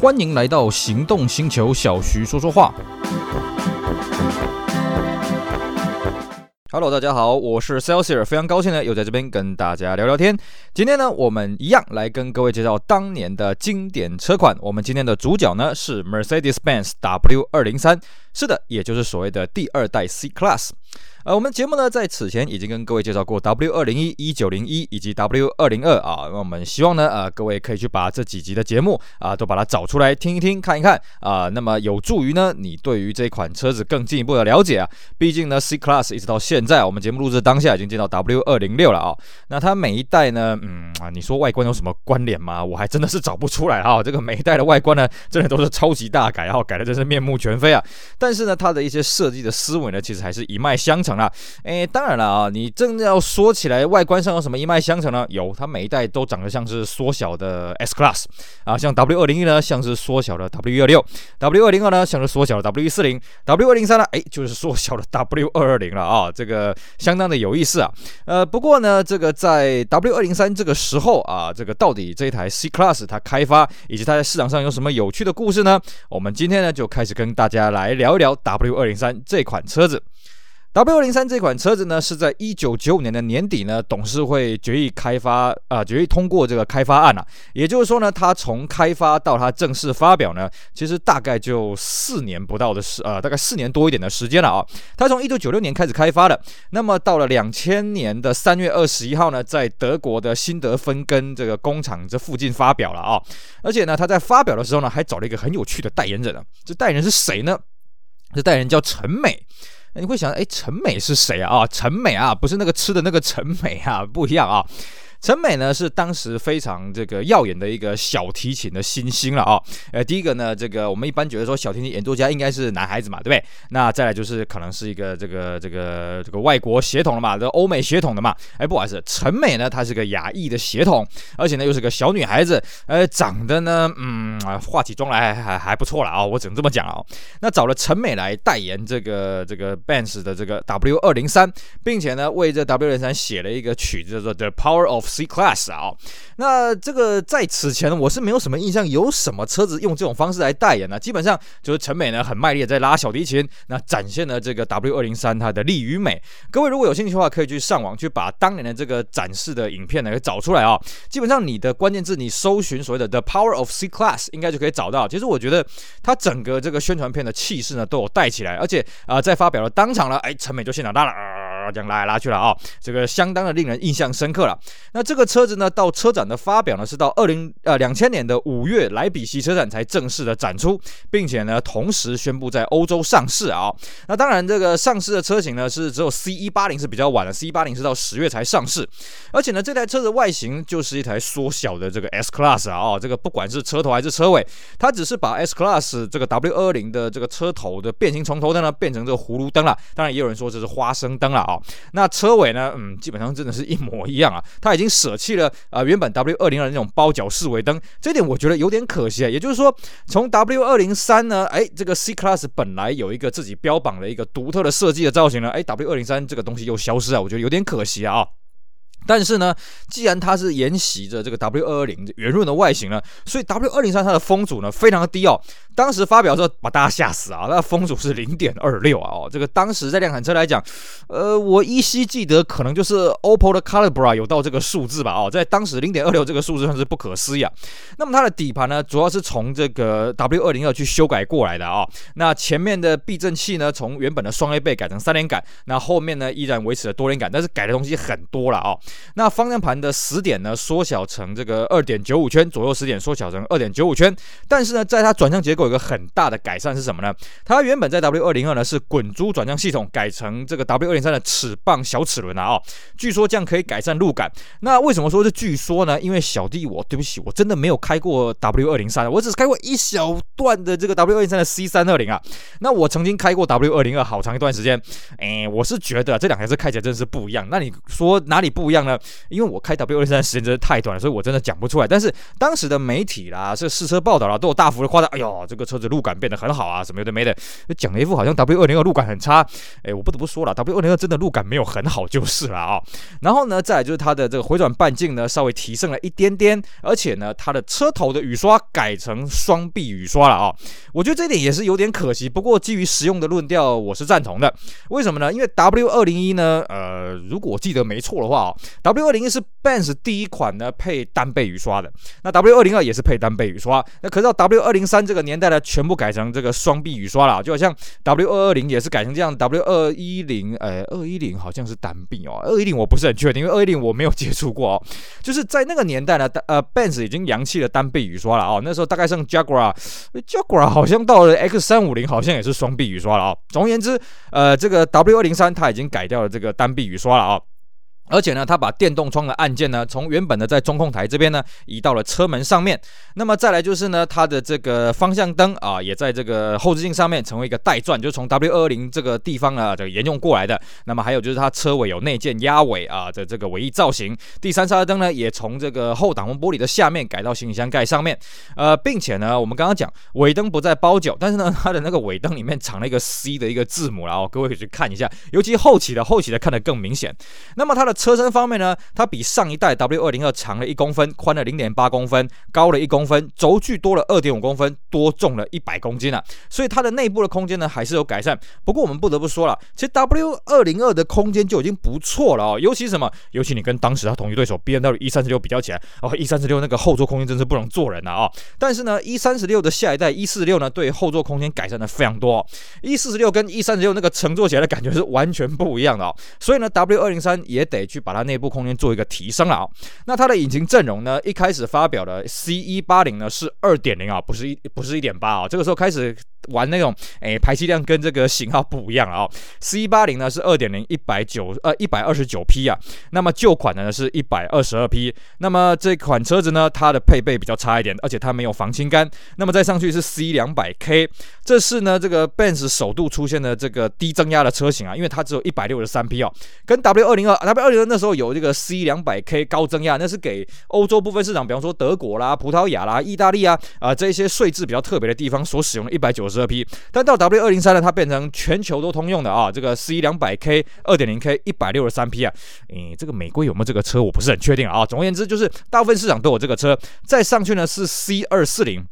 欢迎来到行动星球，小徐说说话。Hello，大家好，我是 Celsius，非常高兴呢，又在这边跟大家聊聊天。今天呢，我们一样来跟各位介绍当年的经典车款。我们今天的主角呢是 Mercedes-Benz W203，是的，也就是所谓的第二代 C Class。呃，我们节目呢在此前已经跟各位介绍过 W 二零一、一九零一以及 W 二零二啊，那我们希望呢，呃，各位可以去把这几集的节目啊都把它找出来听一听、看一看啊，那么有助于呢你对于这款车子更进一步的了解啊。毕竟呢，C Class 一直到现在，我们节目录制当下已经进到 W 二零六了啊。那它每一代呢，嗯啊，你说外观有什么关联吗？我还真的是找不出来啊。这个每一代的外观呢，真的都是超级大改，然后改的真是面目全非啊。但是呢，它的一些设计的思维呢，其实还是一脉相承。那，诶，当然了啊，你真的要说起来，外观上有什么一脉相承呢？有，它每一代都长得像是缩小的 S Class 啊，像 W 二零一呢，像是缩小的 W 一二六；W 二零二呢，像是缩小的 W 一四零；W 二零三呢，诶，就是缩小的 W 二二零了啊，这个相当的有意思啊。呃，不过呢，这个在 W 二零三这个时候啊，这个到底这一台 C Class 它开发以及它在市场上有什么有趣的故事呢？我们今天呢就开始跟大家来聊一聊 W 二零三这款车子。W203 这款车子呢，是在一九九五年的年底呢，董事会决议开发啊、决议通过这个开发案了、啊。也就是说呢，它从开发到它正式发表呢，其实大概就四年不到的时，呃，大概四年多一点的时间了啊。它从一九九六年开始开发的，那么到了两千年的三月二十一号呢，在德国的辛德芬根这个工厂这附近发表了啊。而且呢，他在发表的时候呢，还找了一个很有趣的代言人啊。这代言人是谁呢？这代言人叫陈美。你会想，哎，陈美是谁啊？陈美啊，不是那个吃的那个陈美啊，不一样啊。陈美呢是当时非常这个耀眼的一个小提琴的新星了啊。呃，第一个呢，这个我们一般觉得说小提琴演奏家应该是男孩子嘛，对不对？那再来就是可能是一个这个这个这个外国血统了嘛，这欧美血统的嘛。哎，不好意思，陈美呢她是个亚裔的血统，而且呢又是个小女孩子，呃，长得呢，嗯，化起妆来还还还不错了啊，我只能这么讲啊。那找了陈美来代言这个这个 Benz 的这个 W 二零三，并且呢为这 W 二零三写了一个曲子叫做 The Power of C Class 啊，那这个在此前我是没有什么印象，有什么车子用这种方式来代言呢？基本上就是陈美呢很卖力的在拉小提琴，那展现了这个 W 二零三它的力与美。各位如果有兴趣的话，可以去上网去把当年的这个展示的影片呢给找出来啊。基本上你的关键字你搜寻所谓的 The Power of C Class 应该就可以找到。其实我觉得它整个这个宣传片的气势呢都有带起来，而且啊、在发表了当场了，哎，陈美就现场大了。这样拉来拉去了啊，这个相当的令人印象深刻了。那这个车子呢，到车展的发表呢，是到二零呃两千年的五月莱比锡车展才正式的展出，并且呢，同时宣布在欧洲上市啊。那当然，这个上市的车型呢，是只有 C 一八零是比较晚的，C 一八零是到十月才上市。而且呢，这台车子外形就是一台缩小的这个 S Class 啊，这个不管是车头还是车尾，它只是把 S Class 这个 W 二零的这个车头的变形从头灯呢，变成这个葫芦灯了。当然，也有人说这是花生灯了啊。那车尾呢？嗯，基本上真的是一模一样啊。它已经舍弃了啊、原本 W 二零二那种包角式尾灯，这点我觉得有点可惜啊。也就是说，从 W 二零三呢，哎，这个 C Class 本来有一个自己标榜的一个独特的设计的造型呢，哎，W 二零三这个东西又消失啊，我觉得有点可惜啊。但是呢，既然它是沿袭着这个 W 二二零圆润的外形呢，所以 W 二零三它的风阻呢非常的低哦。当时发表的时候把大家吓死啊！那风阻是零点二六啊！哦，这个当时在量产车来讲，呃，我依稀记得可能就是 OPPO 的 Calibra 有到这个数字吧？哦，在当时零点二六这个数字算是不可思议啊。那么它的底盘呢，主要是从这个 W 二零二去修改过来的啊、那前面的避震器呢，从原本的双 A 臂改成三连杆，那后面呢依然维持了多连杆，但是改的东西很多了啊、哦。那方向盘的死点呢，缩小成这个二点九五圈，左右死点缩小成二点九五圈，但是呢，在它转向结构。有个很大的改善是什么呢？它原本在 W 二零二呢是滚珠转向系统，改成这个 W 二零三的齿棒小齿轮啊哦，据说这样可以改善路感。那为什么说是据说呢？因为小弟我对不起，我真的没有开过 W 二零三，我只是开过一小段的这个 W 二零三的 C 三二零啊。那我曾经开过 W 二零二好长一段时间，哎，我是觉得这两台车开起来真的是不一样。那你说哪里不一样样呢？因为我开 W 二零三时间真的太短了，所以我真的讲不出来。但是当时的媒体啦，这试车报道啦，都有大幅的夸大。哎呦，这个车子路感变得很好啊，什么有的没的，讲了一副好像 W 二零二路感很差。哎，我不得不说了，W 二零二真的路感没有很好就是了啊、然后呢，再来就是它的这个回转半径呢，稍微提升了一点点，而且呢，它的车头的雨刷改成双臂雨刷了啊、我觉得这点也是有点可惜，不过基于实用的论调，我是赞同的。为什么呢？因为 W 二零一呢，呃，如果我记得没错的话哦，W 二零一是 Benz 第一款呢配单倍雨刷的。那 W 二零二也是配单倍雨刷。那可是到 W 二零三这个年代呢，全部改成这个双臂雨刷了，就好像 W 二二零也是改成这样，W 二一零，呃，二一零好像是单臂哦，二一零我不是很确定，因为二一零我没有接触过哦。就是在那个年代呢，呃，Benz 已经扬弃了单臂雨刷了哦，那时候大概剩 Jaguar，Jaguar 好像到了 X 三五零好像也是双臂雨刷了哦。总而言之，呃，这个 W 二零三它已经改掉了这个单臂雨刷了啊、哦。而且呢，它把电动窗的按键呢，从原本的在中控台这边呢，移到了车门上面。那么再来就是呢，它的这个方向灯啊，也在这个后视镜上面成为一个带钻，就从 W 二二零这个地方啊，这个沿用过来的。那么还有就是它车尾有内建压尾啊的这个尾翼造型。第三刹车灯呢，也从这个后挡风玻璃的下面改到行李箱盖上面。呃，并且呢，我们刚刚讲尾灯不再包角，但是呢，它的那个尾灯里面藏了一个 C 的一个字母，然后各位可以去看一下，尤其后期的后期的看得更明显。那么它的车身方面呢，它比上一代 W 二零二长了一公分，宽了零点八公分，高了一公分，轴距多了二点五公分，多重了一百公斤啊！所以它的内部的空间呢还是有改善。不过我们不得不说了，其实 W 二零二的空间就已经不错了哦。尤其什么？尤其你跟当时它同一对手 BMW E 三十六比较起来哦，E 三十六那个后座空间真是不能做人了啊、哦！但是呢，E 三十六的下一代 E 四六呢，对后座空间改善的非常多。E 四十六跟 E 三十六那个乘坐起来的感觉是完全不一样的哦。所以呢，W 二零三也得去把它。内部空间做一个提升了啊，那它的引擎阵容呢？一开始发表的 C 一八零呢是二点零啊，不是一不是一点八啊，这个时候开始。玩那种诶，排气量跟这个型号不一样啊、哦。C 八零呢是二点零一百九呃一百二十九匹啊，那么旧款的呢是一百二十二匹。那么这款车子呢，它的配备比较差一点，而且它没有防倾杆。那么再上去是 C 两百 K，这是呢这个 Benz 首度出现的这个低增压的车型啊，因为它只有一百六十三匹哦，跟 W 二零二 W 二零二那时候有这个 C 两百 K 高增压，那是给欧洲部分市场，比方说德国啦、葡萄牙啦、意大利啊啊、呃、这些税制比较特别的地方所使用的一百九十二匹。但到 W 二零三呢，它变成全球都通用的啊，这个 C 两百 K 二点零 K 一百六十三匹啊，诶，这个美国有没有这个车，我不是很确定啊。总而言之，就是大部分市场都有这个车。再上去呢是 C 二四零。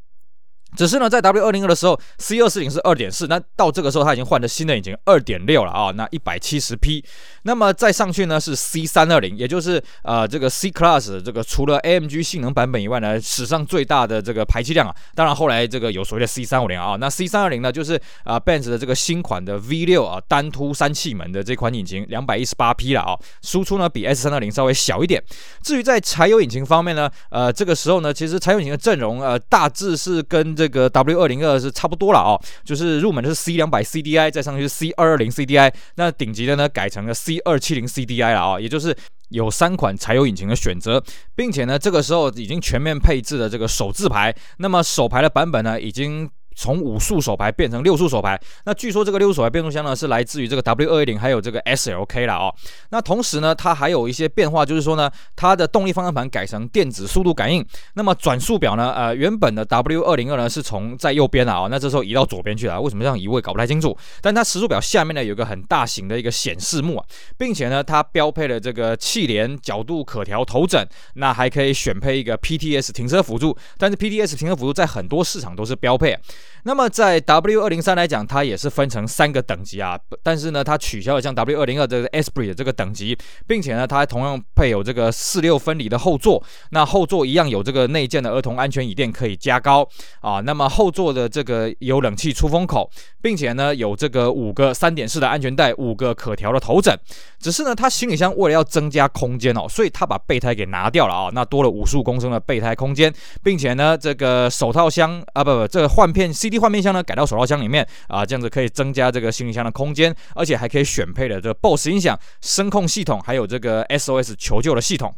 只是呢，在 W 二零二的时候，C 二四零是二点四，那到这个时候它已经换了新的引擎二点六了啊，那一百七十匹。那么再上去呢是 C 三二零，也就是呃这个 C Class 这个除了 AMG 性能版本以外呢，史上最大的这个排气量啊。当然后来这个有所谓的 C 三五零啊，那 C 三二零呢就是啊、Benz 的这个新款的 V 六啊单凸三气门的这款引擎，两百一十八匹了啊，输出呢比 S 三二零稍微小一点。至于在柴油引擎方面呢，呃这个时候呢其实柴油引擎的阵容呃大致是跟这这个 W 二零二是差不多了哦，就是入门的是 C 两百 CDI，再上去是 C 二二零 CDI，那顶级的呢改成了 C 二七零 CDI 了啊，也就是有三款柴油引擎的选择，并且呢这个时候已经全面配置了这个手自排，那么手排的版本呢已经。从五速手排变成六速手排，那据说这个六速手排变速箱呢是来自于这个 W 二一零还有这个 SLK 了哦。那同时呢，它还有一些变化，就是说呢，它的动力方向盘改成电子速度感应。那么转速表呢，呃，原本的 W 二零二呢是从在右边了哦，那这时候移到左边去了，为什么这样移位搞不太清楚？但它时速表下面呢有个很大型的一个显示幕啊，并且呢它标配了这个气帘角度可调头枕，那还可以选配一个 PTS 停车辅助，但是 PTS 停车辅助在很多市场都是标配。那么在 W 二零三来讲，它也是分成三个等级啊，但是呢，它取消了像 W 二零二这个 Esprit 的这个等级，并且呢，它还同样配有这个四六分离的后座，那后座一样有这个内建的儿童安全椅垫可以加高啊，那么后座的这个有冷气出风口，并且呢有这个五个三点式的安全带，五个可调的头枕，只是呢，它行李箱为了要增加空间哦，所以它把备胎给拿掉了啊，那多了五十五公升的备胎空间，并且呢，这个手套箱啊不不，这个换片。CD 换面箱呢改到手套箱里面啊，这样子可以增加这个行李箱的空间，而且还可以选配的这个 BOSS 音响、声控系统，还有这个 SOS 求救的系统。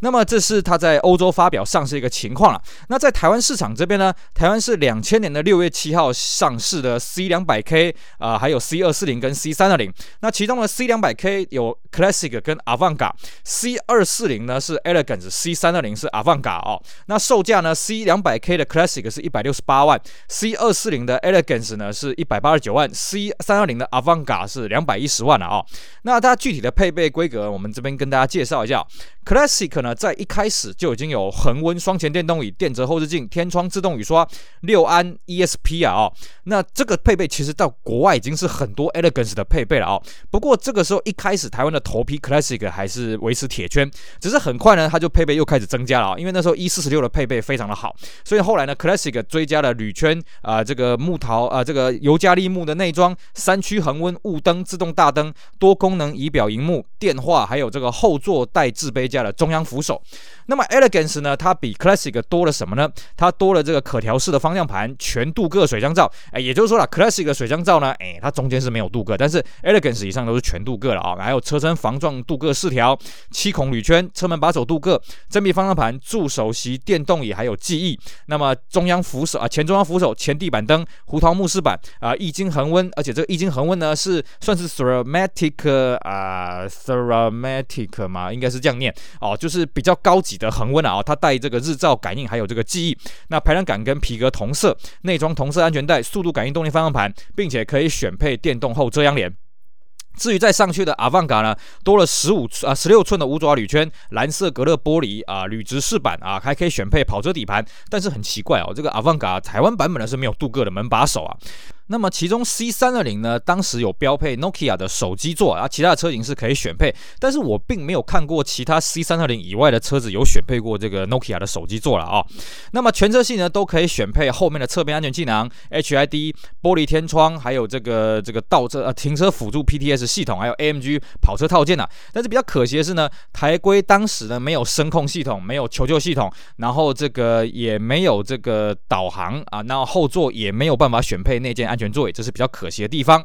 那么这是它在欧洲发表上市一个情况了。那在台湾市场这边呢，台湾是两千年的六月七号上市的 C 两百 K 啊，还有 C 二四零跟 C 三二零。那其中的 C 两百 K 有 Classic 跟 avanga c 二四零呢是 Elegance，C 三二零是 avanga 哦。那售价呢，C 两百 K 的 Classic 是一百六十八万，C 二四零的 Elegance 呢是一百八十九万，C 三二零的 Avanga 是两百一十万了啊、哦。那它具体的配备规格，我们这边跟大家介绍一下。Classic 呢，在一开始就已经有恒温双前电动椅、电折后视镜、天窗自动雨刷、六安 ESP 啊哦，那这个配备其实到国外已经是很多 Elegance 的配备了哦。不过这个时候一开始台湾的头批 Classic 还是维持铁圈，只是很快呢，它就配备又开始增加了啊，因为那时候 E 四十六的配备非常的好，所以后来呢，Classic 追加了铝圈啊，这个木桃啊，这个尤加利木的内装，三区恒温雾灯、自动大灯、多功能仪表荧幕、电话，还有这个后座带置杯。架的中央扶手，那么 Elegance 呢？它比 Classic 多了什么呢？它多了这个可调式的方向盘，全镀铬水箱罩。哎，也就是说了，Classic 的水箱罩呢，哎，它中间是没有镀铬，但是 Elegance 以上都是全镀铬了啊。还有车身防撞镀铬饰条，七孔铝圈，车门把手镀铬，真皮方向盘，助手席，电动椅，还有记忆。那么中央扶手啊，前中央扶手，前地板灯，胡桃木饰板啊，液晶恒温，而且这个液晶恒温呢是算是 Ceramatic 啊，Ceramatic 嘛，应该是这样念。哦，就是比较高级的恒温啊，它带这个日照感应，还有这个记忆。那排量感跟皮革同色，内装同色安全带，速度感应动力方向盘，并且可以选配电动后遮阳帘。至于再上去的阿凡卡呢，多了十五啊十六寸的五爪铝圈，蓝色隔热玻璃啊，铝直饰板啊，还可以选配跑车底盘。但是很奇怪哦，这个阿凡卡台湾版本呢是没有镀铬的门把手啊。那么其中 C 三二零呢，当时有标配 Nokia 的手机座啊，其他的车型是可以选配，但是我并没有看过其他 C 三二零以外的车子有选配过这个 Nokia 的手机座了啊、哦。那么全车系呢都可以选配后面的侧边安全气囊、HID 玻璃天窗，还有这个这个倒车呃停车辅助 PTS 系统，还有 AMG 跑车套件呐、啊。但是比较可惜的是呢，台规当时呢没有声控系统，没有求救系统，然后这个也没有这个导航啊，然后座也没有办法选配内建安全。座椅，这是比较可惜的地方。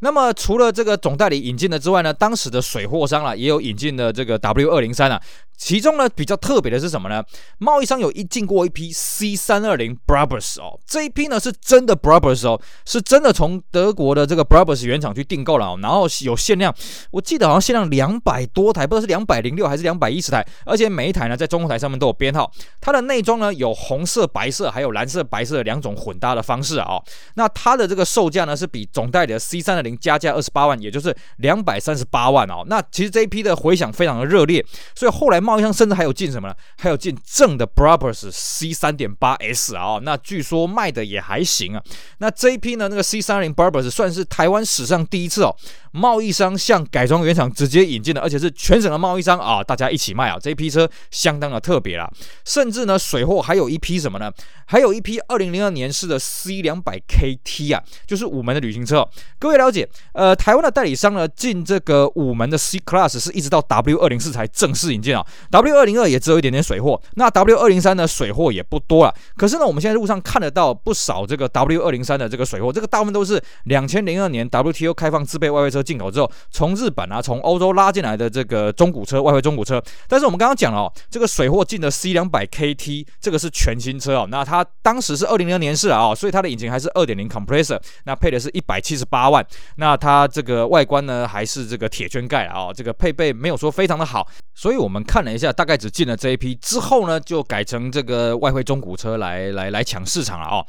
那么除了这个总代理引进的之外呢，当时的水货商啊也有引进的这个 W 二零三啊。其中呢比较特别的是什么呢？贸易商有一进过一批 C 三二零 Brabus 哦，这一批呢是真的 Brabus 哦，是真的从德国的这个 Brabus 原厂去订购了哦，然后有限量，我记得好像限量两百多台，不知道是两百零六还是两百一十台，而且每一台呢在中控台上面都有编号。它的内装呢有红色、白色还有蓝色、白色两种混搭的方式啊、哦。那它的这个售价呢是比总代理的 C 三二零加价二十八万，也就是两百三十八万哦。那其实这一批的回响非常的热烈，所以后来贸易商甚至还有进什么呢？还有进正的 Brabus C 三点八 S 啊，那据说卖的也还行啊。那这一批呢，那个 C 三零 Brabus 算是台湾史上第一次哦，贸易商向改装原厂直接引进的，而且是全省的贸易商啊，大家一起卖啊。这一批车相当的特别啦，甚至呢，水货还有一批什么呢？还有一批二零零二年式的 C 两百 KT 啊，就是五门的旅行车。各位了解，呃，台湾的代理商呢进这个五门的 C Class 是一直到 W 二零四才正式引进啊。W 二零二也只有一点点水货，那 W 二零三呢水货也不多了。可是呢，我们现在路上看得到不少这个 W 二零三的这个水货，这个大部分都是两千零二年 WTO 开放自备外汇车进口之后，从日本啊、从欧洲拉进来的这个中古车、外汇中古车。但是我们刚刚讲了哦，这个水货进的 C 两百 KT 这个是全新车哦，那它当时是二零零年式啊，所以它的引擎还是二点零 compressor，那配的是一百七十八万，那它这个外观呢还是这个铁圈盖啊，这个配备没有说非常的好，所以我们看了一下大概。只进了这一批之后呢，就改成这个外汇中古车来来来抢市场了哦。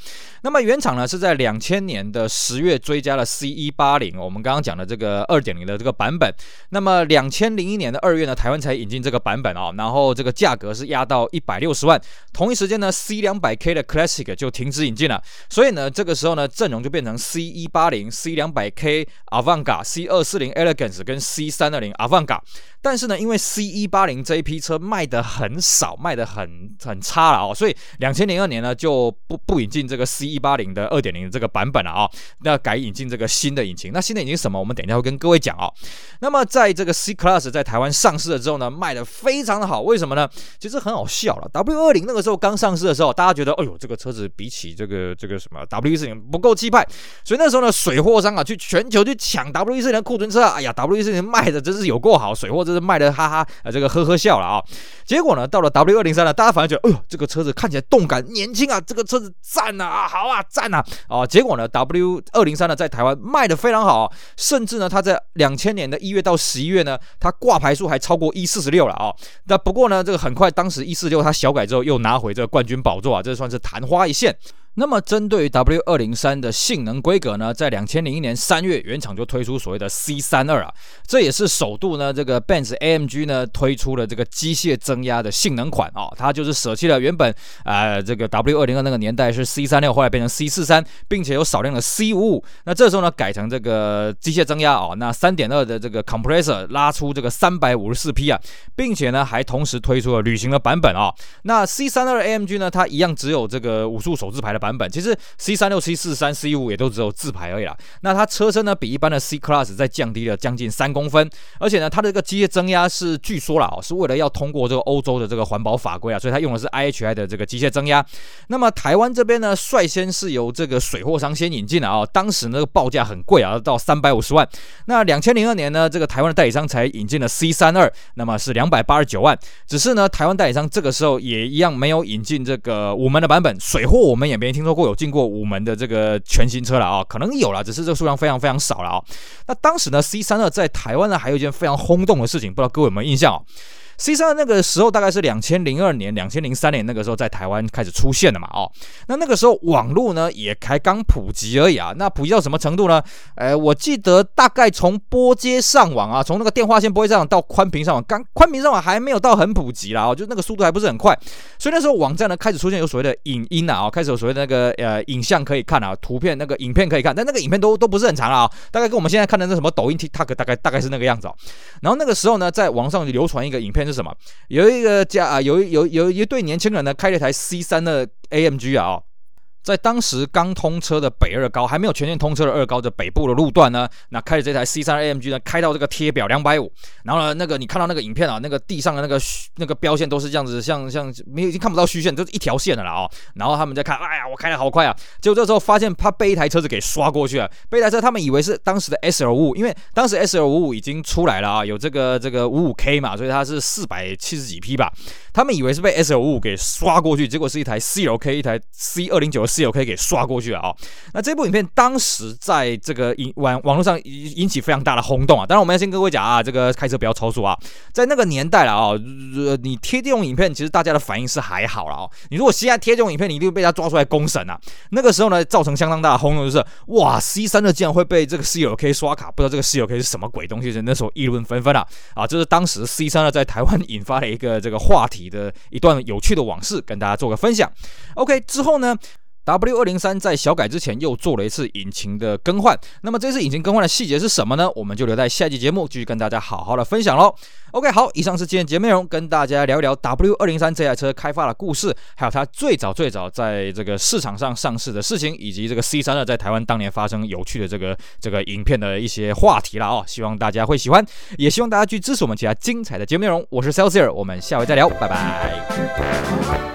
那么原厂呢是在两千年的十月追加了 C 一八零，我们刚刚讲的这个个二点零的这个版本。那么两千零一年的二月呢，台湾才引进这个版本哦。然后这个价格是压到一百六十万。同一时间呢，C 两百 K 的 Classic 就停止引进了。所以呢，这个时候呢，阵容就变成 C 一八零、C 两百 K Avanga、C 二四零 Elegance 跟 C 三二零 Avanga。但是呢，因为 C 一八零这一批车卖的很少，卖的很很差了哦，所以两千零二年呢就不不引进这个 C 一八零的二点零的这个版本了啊，那改引进这个新的引擎。那新的引擎什么？我们等一下会跟各位讲哦。那么在这个 C Class 在台湾上市了之后呢，卖的非常的好。为什么呢？其实很好笑了。W 二零那个时候刚上市的时候，大家觉得，哎呦，这个车子比起这个这个什么 W 一四零不够气派，所以那时候呢，水货商啊去全球去抢 W 一四零库存车，哎呀，W 一四零卖的真是有够好，水货真是卖的哈哈啊，这个呵呵笑了啊。结果呢，到了 W 二零三呢，大家反而觉得，哎呦，这个车子看起来动感年轻啊，这个车子赞啊，好啊，赞啊，啊，结果呢，W 二零三呢在台湾卖的非常好，甚至那，它在两千年的一月到十一月呢。它挂牌数还超过一四十六了啊！那不过呢，这个很快，当时一四六它小改之后又拿回这个冠军宝座啊，这算是昙花一现。那么，针对于 W 二零三的性能规格呢，在两千零一年三月，原厂就推出所谓的 C 三二啊，这也是首度呢，这个 Benz AMG 呢推出了这个机械增压的性能款啊，它就是舍弃了原本呃这个 W 二零二那个年代是 C 三六，后来变成 C 四三，并且有少量的 C 五五，那这时候呢改成这个机械增压啊，那三点二的这个 compressor 拉出这个三百五十四匹啊，并且呢还同时推出了旅行的版本啊，那 C 三二 AMG 呢，它一样只有这个五速手自排的。版本其实 C 三六、C 四三、C 五也都只有自排而已啦。那它车身呢，比一般的 C Class 再降低了将近三公分，而且呢，它的这个机械增压是据说啦，哦，是为了要通过这个欧洲的这个环保法规啊，所以它用的是 IHI 的这个机械增压。那么台湾这边呢，率先是由这个水货商先引进的啊，当时那个报价很贵啊，到三百五十万。那两千零二年呢，这个台湾的代理商才引进了 C 三二，那么是两百八十九万。只是呢，台湾代理商这个时候也一样没有引进这个五门的版本，水货我们也没。听说过有进过五门的这个全新车了啊，可能有了，只是这个数量非常非常少了啊。那当时呢，C 三二在台湾呢还有一件非常轰动的事情，不知道各位有没有印象？C 三那个时候大概是两千零二年、两千零三年那个时候在台湾开始出现的嘛，哦，那那个时候网络呢也才刚普及而已啊。那普及到什么程度呢？呃，我记得大概从拨接上网啊，从那个电话线拨接上网到宽频上网，刚宽频上网还没有到很普及啦，哦，就那个速度还不是很快。所以那时候网站呢开始出现有所谓的影音啊，哦，开始有所谓的那个呃影像可以看啊，图片那个影片可以看，但那个影片都都不是很长啊，大概跟我们现在看的那什么抖音 TikTok 大概大概是那个样子哦。然后那个时候呢，在网上流传一个影片。是什么？有一个家啊，有有有一对年轻人呢，开了一台 C 三的 AMG 啊、哦。在当时刚通车的北二高还没有全线通车的二高的北部的路段呢，那开着这台 C 三 AMG 呢，开到这个贴表两百五，然后呢，那个你看到那个影片啊，那个地上的那个那个标线都是这样子，像像没有已经看不到虚线，就是一条线的了啊、哦。然后他们在看，哎呀，我开得好快啊！结果这时候发现他被一台车子给刷过去了，被一台车他们以为是当时的 S L 五五，因为当时 S L 五五已经出来了啊，有这个这个五五 K 嘛，所以它是四百七十几匹吧。他们以为是被 S L 五五给刷过去，结果是一台 C L K，一台 C 二零九室友可以给刷过去了啊、那这部影片当时在这个引网网络上引引起非常大的轰动啊！当然，我们要先跟各位讲啊，这个开车不要超速啊！在那个年代了啊、哦，你贴这种影片，其实大家的反应是还好了哦。你如果现在贴这种影片，你一定会被他抓出来公审啊！那个时候呢，造成相当大的轰动，就是哇，C 三的竟然会被这个室友可以刷卡，不知道这个室友可以是什么鬼东西，那时候议论纷纷啊！啊，这是当时 C 三的在台湾引发了一个这个话题的一段有趣的往事，跟大家做个分享。OK，之后呢？W 二零三在小改之前又做了一次引擎的更换，那么这次引擎更换的细节是什么呢？我们就留在下期节目继续跟大家好好的分享喽。OK，好，以上是今天节目内容，跟大家聊一聊 W 二零三这台车开发的故事，还有它最早最早在这个市场上上市的事情，以及这个 C 三二在台湾当年发生有趣的这个这个影片的一些话题了哦。希望大家会喜欢，也希望大家去支持我们其他精彩的节目内容。我是 Celsier，我们下回再聊，拜拜。